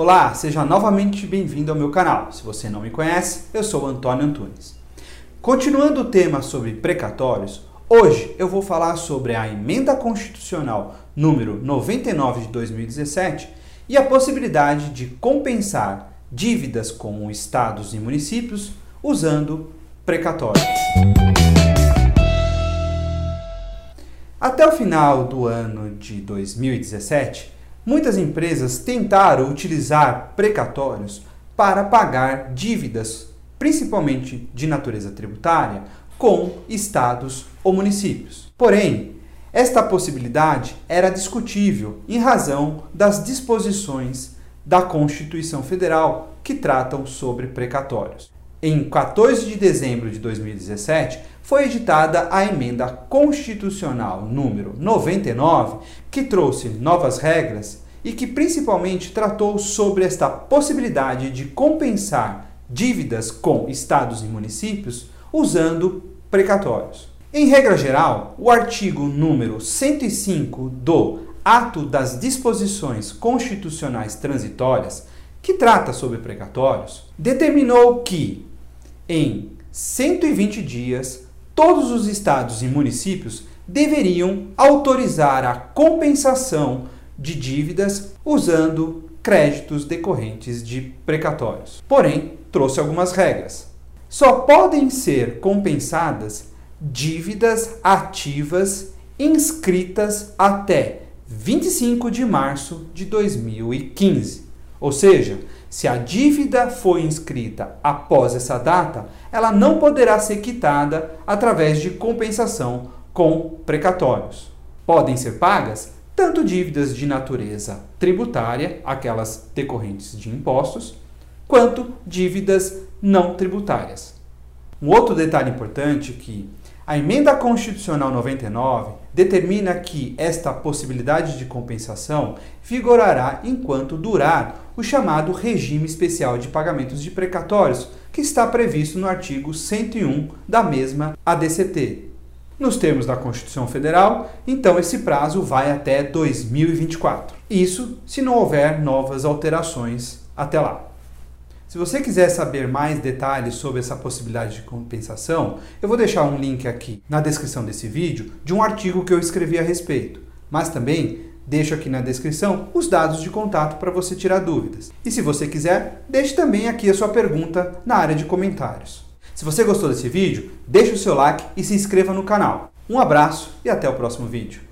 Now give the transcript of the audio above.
Olá, seja novamente bem-vindo ao meu canal. Se você não me conhece, eu sou Antônio Antunes. Continuando o tema sobre precatórios, hoje eu vou falar sobre a emenda constitucional número 99 de 2017 e a possibilidade de compensar dívidas com estados e municípios usando precatórios. Até o final do ano de 2017, muitas empresas tentaram utilizar precatórios para pagar dívidas, principalmente de natureza tributária, com estados ou municípios. Porém, esta possibilidade era discutível em razão das disposições da Constituição Federal que tratam sobre precatórios. Em 14 de dezembro de 2017, foi editada a emenda constitucional número 99, que trouxe novas regras e que principalmente tratou sobre esta possibilidade de compensar dívidas com estados e municípios usando precatórios. Em regra geral, o artigo número 105 do Ato das Disposições Constitucionais Transitórias, que trata sobre precatórios, determinou que em 120 dias todos os estados e municípios deveriam autorizar a compensação de dívidas usando créditos decorrentes de precatórios. Porém, trouxe algumas regras. Só podem ser compensadas dívidas ativas inscritas até 25 de março de 2015. Ou seja, se a dívida foi inscrita após essa data, ela não poderá ser quitada através de compensação com precatórios. Podem ser pagas tanto dívidas de natureza tributária, aquelas decorrentes de impostos, quanto dívidas não tributárias. Um outro detalhe importante que a emenda constitucional 99 determina que esta possibilidade de compensação vigorará enquanto durar o chamado regime especial de pagamentos de precatórios, que está previsto no artigo 101 da mesma ADCT. Nos termos da Constituição Federal, então esse prazo vai até 2024. Isso se não houver novas alterações até lá. Se você quiser saber mais detalhes sobre essa possibilidade de compensação, eu vou deixar um link aqui na descrição desse vídeo de um artigo que eu escrevi a respeito. Mas também deixo aqui na descrição os dados de contato para você tirar dúvidas. E se você quiser, deixe também aqui a sua pergunta na área de comentários. Se você gostou desse vídeo, deixe o seu like e se inscreva no canal. Um abraço e até o próximo vídeo.